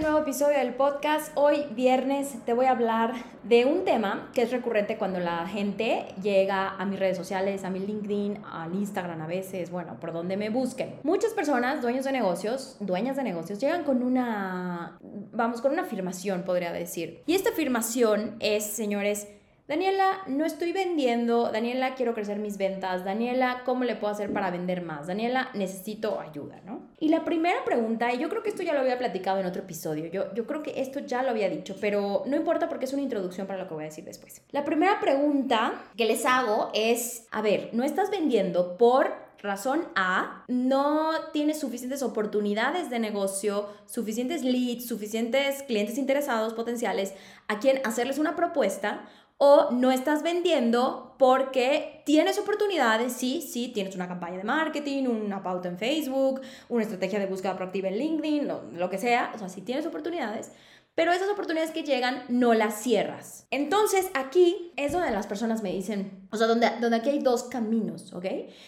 Nuevo episodio del podcast. Hoy viernes te voy a hablar de un tema que es recurrente cuando la gente llega a mis redes sociales, a mi LinkedIn, al Instagram a veces, bueno, por donde me busquen. Muchas personas, dueños de negocios, dueñas de negocios, llegan con una, vamos, con una afirmación, podría decir. Y esta afirmación es, señores, Daniela, no estoy vendiendo. Daniela, quiero crecer mis ventas. Daniela, ¿cómo le puedo hacer para vender más? Daniela, necesito ayuda, ¿no? Y la primera pregunta, y yo creo que esto ya lo había platicado en otro episodio, yo, yo creo que esto ya lo había dicho, pero no importa porque es una introducción para lo que voy a decir después. La primera pregunta que les hago es, a ver, ¿no estás vendiendo por Razón A, no tienes suficientes oportunidades de negocio, suficientes leads, suficientes clientes interesados potenciales a quien hacerles una propuesta o no estás vendiendo porque tienes oportunidades, sí, sí, tienes una campaña de marketing, una pauta en Facebook, una estrategia de búsqueda proactiva en LinkedIn, lo, que sea, o sea, sí tienes oportunidades, pero esas oportunidades que llegan no las cierras. Entonces aquí es donde las personas me dicen, o sea, donde, donde aquí hay dos caminos, ¿ok?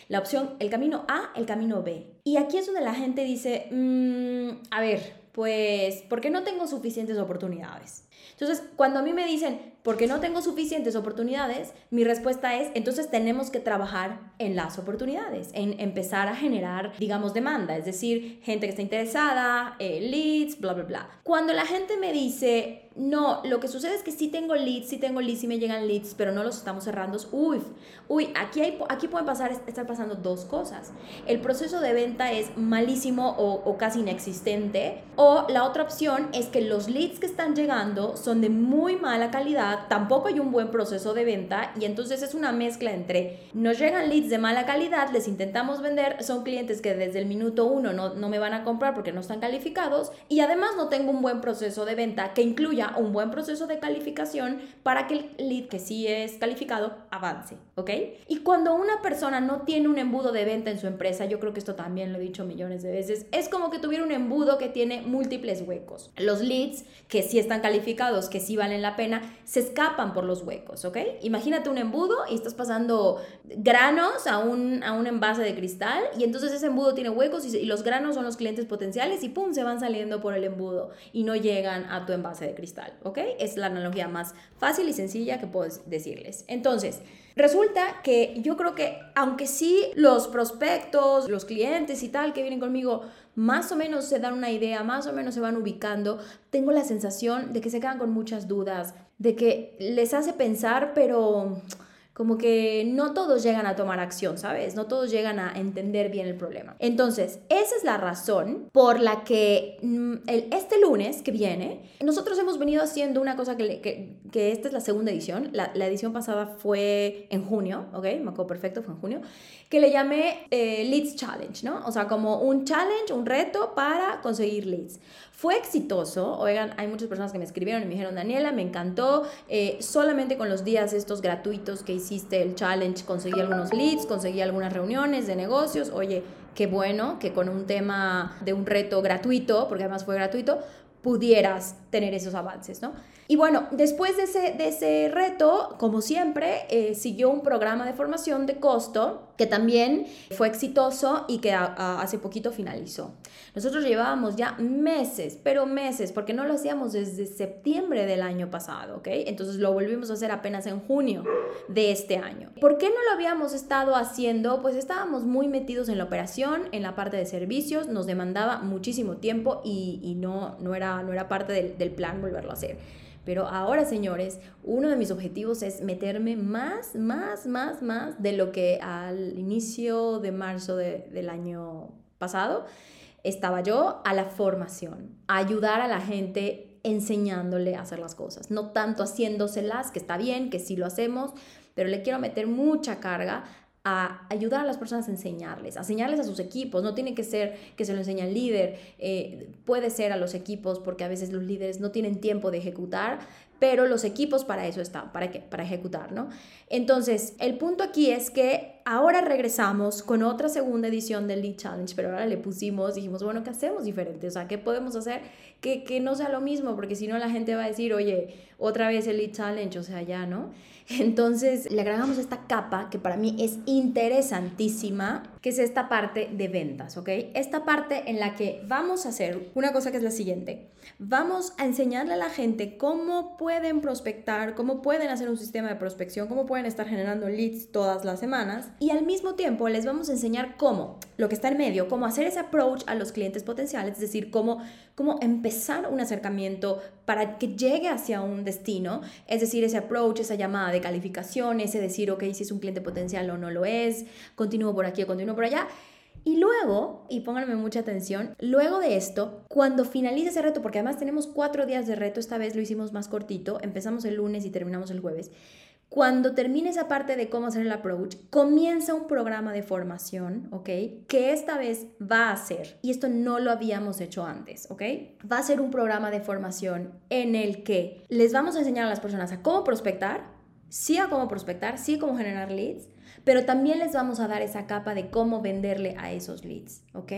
La opción, el camino A, el camino B. Y aquí es donde la gente dice, mm, a ver, pues, ¿por qué no tengo suficientes oportunidades? Entonces, cuando a mí me dicen, porque no tengo suficientes oportunidades, mi respuesta es, entonces tenemos que trabajar en las oportunidades, en empezar a generar, digamos, demanda, es decir, gente que está interesada, eh, leads, bla, bla, bla. Cuando la gente me dice, no, lo que sucede es que sí tengo leads, sí tengo leads, sí me llegan leads, pero no los estamos cerrando, uy, uy, aquí, hay, aquí pueden pasar, estar pasando dos cosas. El proceso de venta es malísimo o, casi inexistente, o la otra opción es que los leads que están llegando son de muy mala calidad, tampoco hay un buen proceso de venta y entonces es una mezcla entre nos llegan leads de mala calidad, les intentamos vender, son clientes que desde el minuto uno no, no me van a comprar porque no están calificados y además no tengo un buen proceso de venta que incluya un buen proceso de calificación para que el lead que sí es calificado avance, ¿ok? Y cuando una persona no tiene un embudo de venta en su empresa, yo creo que esto también lo he dicho millones de veces, es como que tuviera un embudo que tiene múltiples huecos. Los leads que sí están calificados, que sí valen la pena, se escapan por los huecos, ¿ok? Imagínate un embudo y estás pasando granos a un, a un envase de cristal y entonces ese embudo tiene huecos y, y los granos son los clientes potenciales y ¡pum! se van saliendo por el embudo y no llegan a tu envase de cristal, ¿ok? Es la analogía más fácil y sencilla que puedo decirles. Entonces, Resulta que yo creo que aunque sí los prospectos, los clientes y tal que vienen conmigo más o menos se dan una idea, más o menos se van ubicando, tengo la sensación de que se quedan con muchas dudas, de que les hace pensar, pero como que no todos llegan a tomar acción, ¿sabes? No todos llegan a entender bien el problema. Entonces, esa es la razón por la que mm, este lunes que viene, nosotros hemos venido haciendo una cosa que, que, esta es la segunda edición, la, edición pasada fue en junio, ¿ok? Me acuerdo perfecto, fue en junio, que le llamé eh, Leads Challenge, ¿no? O sea, como un challenge, un reto para conseguir leads. Fue exitoso, oigan, hay muchas personas que me escribieron y me dijeron, Daniela, me encantó, eh, solamente con los días estos gratuitos que hiciste el challenge conseguí algunos leads, conseguí algunas reuniones de negocios, oye, qué bueno que con un tema de un reto gratuito, porque además fue gratuito, pudieras tener esos avances, ¿no? Y bueno, después de ese, de ese reto, como siempre, eh, siguió un programa de formación de costo que también fue exitoso y que hace poquito finalizó. Nosotros llevábamos ya meses, pero meses, porque no lo hacíamos desde septiembre del año pasado, ¿ok? Entonces lo volvimos a hacer apenas en junio de este año. ¿Por qué no lo habíamos estado haciendo? Pues estábamos muy metidos en la operación, en la parte de servicios, nos demandaba muchísimo tiempo y, no, no, era, no era parte del, del plan volverlo a hacer. Pero ahora, señores, uno de mis objetivos es meterme más, más, más, más de lo que al inicio de marzo del año pasado estaba yo a la formación, a ayudar a la gente enseñándole a hacer las cosas, no tanto haciéndoselas, que está bien, que sí lo hacemos, pero le quiero meter mucha carga a ayudar a las personas a enseñarles, a enseñarles a sus equipos. No tiene que ser que se lo enseñe al líder, eh, puede ser a los equipos porque a veces los líderes no tienen tiempo de ejecutar, pero los equipos para eso están, para, que, para ejecutar, ¿no? Entonces, el punto aquí es que ahora regresamos con otra segunda edición del Lead Challenge, pero ahora le pusimos, dijimos, bueno, ¿qué hacemos diferente? O sea, ¿qué podemos hacer que, que no sea lo mismo? Porque si no, la gente va a decir, oye, otra vez el Lead Challenge, o sea, ya, ¿no? Entonces le agregamos esta capa que para mí es interesantísima, que es esta parte de ventas, ¿ok? Esta parte en la que vamos a hacer una cosa que es la siguiente. Vamos a enseñarle a la gente cómo pueden prospectar, cómo pueden hacer un sistema de prospección, cómo pueden estar generando leads todas las semanas y al mismo tiempo les vamos a enseñar cómo, lo que está en medio, cómo hacer ese approach a los clientes potenciales, es decir, cómo, cómo empezar un acercamiento para que llegue hacia un destino, es decir, ese approach, esa llamada de calificación, ese decir, ok, si es un cliente potencial o no lo es, continúo por aquí o continúo por allá. Y luego, y pónganme mucha atención, luego de esto, cuando finalice ese reto, porque además tenemos cuatro días de reto, esta vez lo hicimos más cortito, empezamos el lunes y terminamos el jueves. Cuando termine esa parte de cómo hacer el approach, comienza un programa de formación, ¿ok? Que esta vez va a ser, y esto no lo habíamos hecho antes, ¿ok? Va a ser un programa de formación en el que les vamos a enseñar a las personas a cómo prospectar, sí a cómo prospectar, sí a cómo generar leads, pero también les vamos a dar esa capa de cómo venderle a esos leads, ¿ok?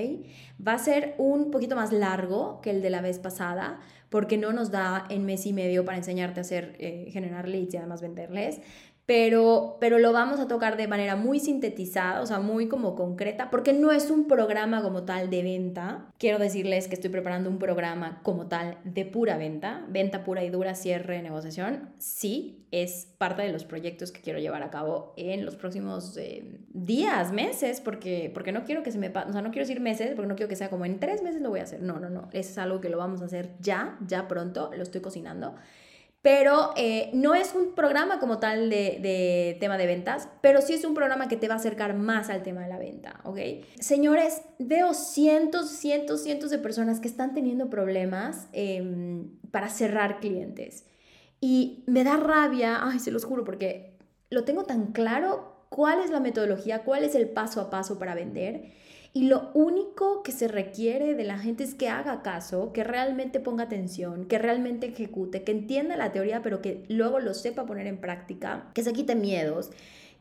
Va a ser un poquito más largo que el de la vez pasada, porque no nos da en mes y medio para enseñarte a hacer, eh, generar leads y además venderles pero, pero lo vamos a tocar de manera muy sintetizada, o sea, muy como concreta, porque no es un programa como tal de venta. Quiero decirles que estoy preparando un programa como tal de pura venta, venta pura y dura, cierre, negociación. Sí, es parte de los proyectos que quiero llevar a cabo en los próximos eh, días, meses, porque, porque no quiero que se me o sea, no quiero decir meses, porque no quiero que sea como en tres meses lo voy a hacer. No, no, no, es algo que lo vamos a hacer ya, ya pronto, lo estoy cocinando pero eh, no es un programa como tal de, tema de ventas, pero sí es un programa que te va a acercar más al tema de la venta, ¿ok? Señores, veo cientos, cientos, cientos de personas que están teniendo problemas em, para cerrar clientes. Y me da rabia, ay, se los juro, porque lo tengo tan claro cuál es la metodología, cuál es el paso a paso para vender y lo único que se requiere de la gente es que haga caso, que realmente ponga atención, que realmente ejecute, que entienda la teoría, pero que luego lo sepa poner en práctica, que se quite miedos,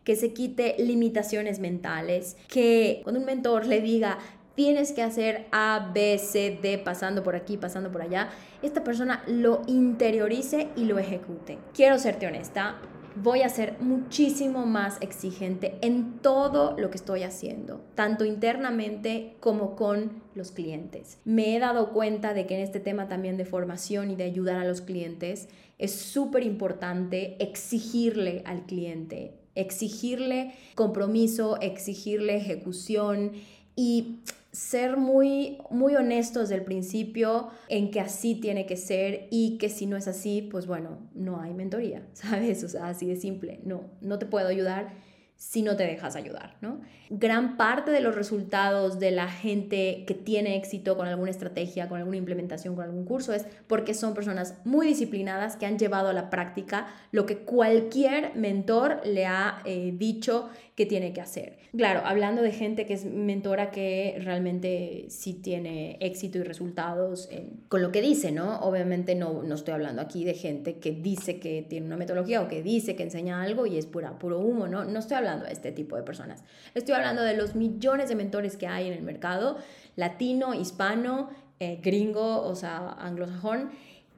que se quite limitaciones mentales, que cuando un mentor le diga, tienes que hacer A, B, C, D, pasando por aquí, pasando por allá, esta persona lo interiorice y lo ejecute. Quiero serte honesta, voy a ser muchísimo más exigente en todo lo que estoy haciendo, tanto internamente como con los clientes. Me he dado cuenta de que en este tema también de formación y de ayudar a los clientes es súper importante exigirle al cliente, exigirle compromiso, exigirle ejecución y ser muy, muy honestos desde el principio en que así tiene que ser y que si no es así, pues bueno, no hay mentoría, ¿sabes? O sea, así de simple, no, no te puedo ayudar si no te dejas ayudar, ¿no? Gran parte de los resultados de la gente que tiene éxito con alguna estrategia, con alguna implementación, con algún curso es porque son personas muy disciplinadas que han llevado a la práctica lo que cualquier mentor le ha eh, dicho que tiene que hacer. Claro, hablando de gente que es mentora que realmente sí tiene éxito y resultados con lo que dice, ¿no? Obviamente no, no estoy hablando aquí de gente que dice que tiene una metodología o que dice que enseña algo y es pura, puro humo, ¿no? No estoy hablando de este tipo de personas. Estoy hablando de los millones de mentores que hay en el mercado, latino, hispano, eh, gringo, o sea, anglosajón,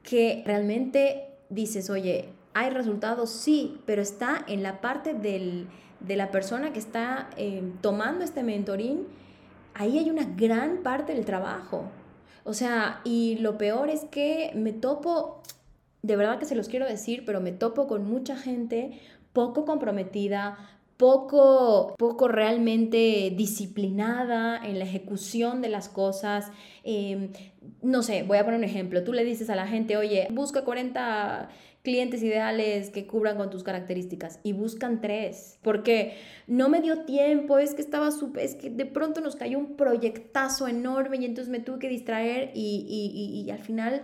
que realmente dices, oye, ¿hay resultados? Sí, pero está en la parte del de la persona que está eh, tomando este mentoring, ahí hay una gran parte del trabajo. O sea, y lo peor es que me topo, de verdad que se los quiero decir, pero me topo con mucha gente poco comprometida, poco, poco realmente disciplinada en la ejecución de las cosas. Em, no sé, voy a poner un ejemplo. Tú le dices a la gente, oye, busca 40 clientes ideales que cubran con tus características y buscan tres, porque no me dio tiempo, es que estaba súper, es que de pronto nos cayó un proyectazo enorme y entonces me tuve que distraer y, y, al final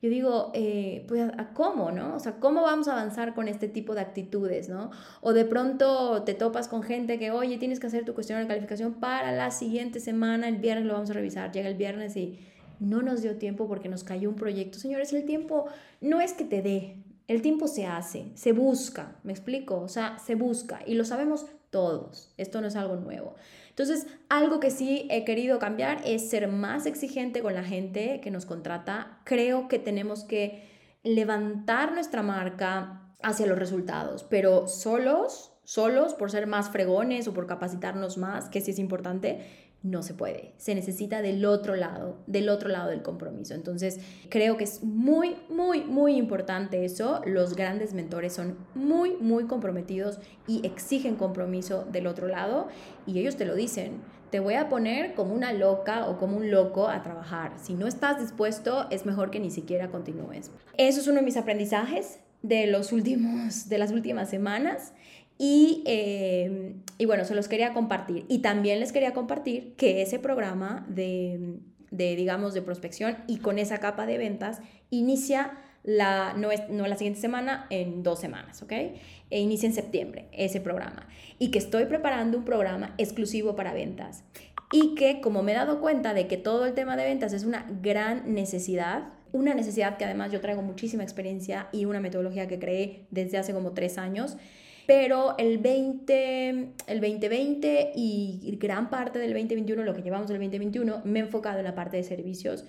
yo digo, eh, pues ¿a cómo, no? O sea, ¿cómo vamos a avanzar con este tipo de actitudes, no? O de pronto te topas con gente que, oye, tienes que hacer tu cuestionario de calificación para la siguiente semana, el viernes lo vamos a revisar, llega el viernes y no nos dio tiempo porque nos cayó un proyecto. Señores, el tiempo no es que te dé, El tiempo se hace, se busca, ¿me explico? O sea, se busca y lo sabemos todos. Esto no es algo nuevo. Entonces, algo que sí he querido cambiar es ser más exigente con la gente que nos contrata. Creo que tenemos que levantar nuestra marca hacia los resultados, pero solos, solos por ser más fregones o por capacitarnos más, que sí es importante, no se puede. Se necesita del otro lado, del otro lado del compromiso. Entonces, creo que es muy, muy, muy importante eso. Los grandes mentores son muy, muy comprometidos y exigen compromiso del otro lado y ellos te lo dicen. Te voy a poner como una loca o como un loco a trabajar. Si no estás dispuesto, es mejor que ni siquiera continúes. Eso es uno de mis aprendizajes de los últimos de las últimas semanas eh, y, bueno, se los quería compartir. Y también les quería compartir que ese programa de, digamos, de prospección y con esa capa de ventas inicia la, no, es, no la siguiente semana, en dos semanas, ¿ok? E inicia en septiembre ese programa. Y que estoy preparando un programa exclusivo para ventas. Y que como me he dado cuenta de que todo el tema de ventas es una gran necesidad, una necesidad que además yo traigo muchísima experiencia y una metodología que creé desde hace como tres años, pero el 20, el 2020 y gran parte del 2021, lo que llevamos del 2021, me he enfocado en la parte de servicios.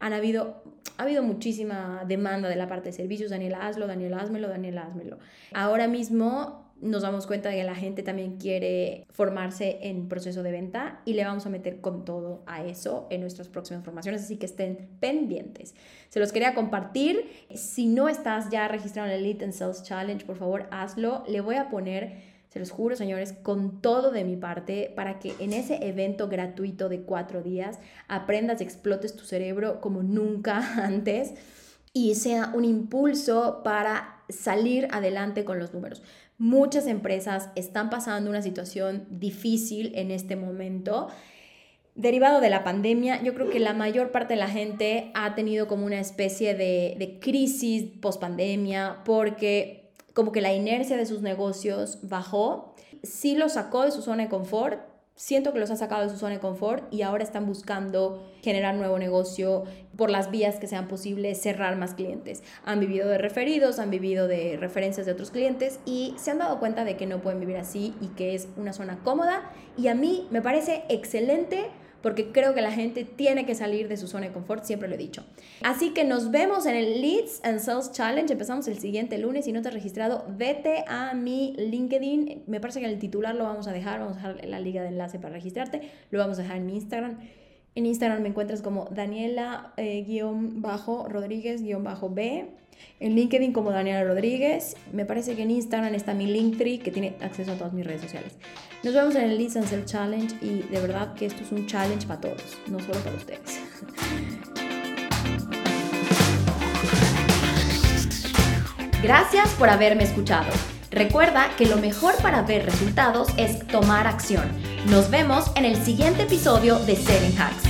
Han habido, ha habido muchísima demanda de la parte de servicios. Daniela, hazlo, Daniela, házmelo, Daniela, házmelo. Ahora mismo nos damos cuenta de que la gente también quiere formarse en proceso de venta y le vamos a meter con todo a eso en nuestras próximas formaciones, así que estén pendientes. Se los quería compartir. Si no estás ya registrado en el Elite and Sales Challenge, por favor, hazlo. Le voy a poner se los juro, señores, con todo de mi parte para que en ese evento gratuito de cuatro días aprendas y explotes tu cerebro como nunca antes y sea un impulso para salir adelante con los números. Muchas empresas están pasando una situación difícil en este momento. Derivado de la pandemia, yo creo que la mayor parte de la gente ha tenido como una especie de, crisis post pandemia porque como que la inercia de sus negocios bajó, sí los sacó de su zona de confort, siento que los ha sacado de su zona de confort y ahora están buscando generar nuevo negocio por las vías que sean posibles, cerrar más clientes. Han vivido de referidos, han vivido de referencias de otros clientes y se han dado cuenta de que no pueden vivir así y que es una zona cómoda y a mí me parece excelente porque creo que la gente tiene que salir de su zona de confort, siempre lo he dicho. Así que nos vemos en el Leads and Sales Challenge, empezamos el siguiente lunes, si no te has registrado, vete a mi LinkedIn, me parece que el titular lo vamos a dejar, vamos a dejar la liga de enlace para registrarte, lo vamos a dejar en mi Instagram. En Instagram me encuentras como Daniela-Rodríguez-B. En LinkedIn como Daniela Rodríguez. Me parece que en Instagram está mi Linktree que tiene acceso a todas mis redes sociales. Nos vemos en el Listen Sell Challenge y de verdad que esto es un challenge para todos, no solo para ustedes. Gracias por haberme escuchado. Recuerda que lo mejor para ver resultados es tomar acción. Nos vemos en el siguiente episodio de Selling Hacks.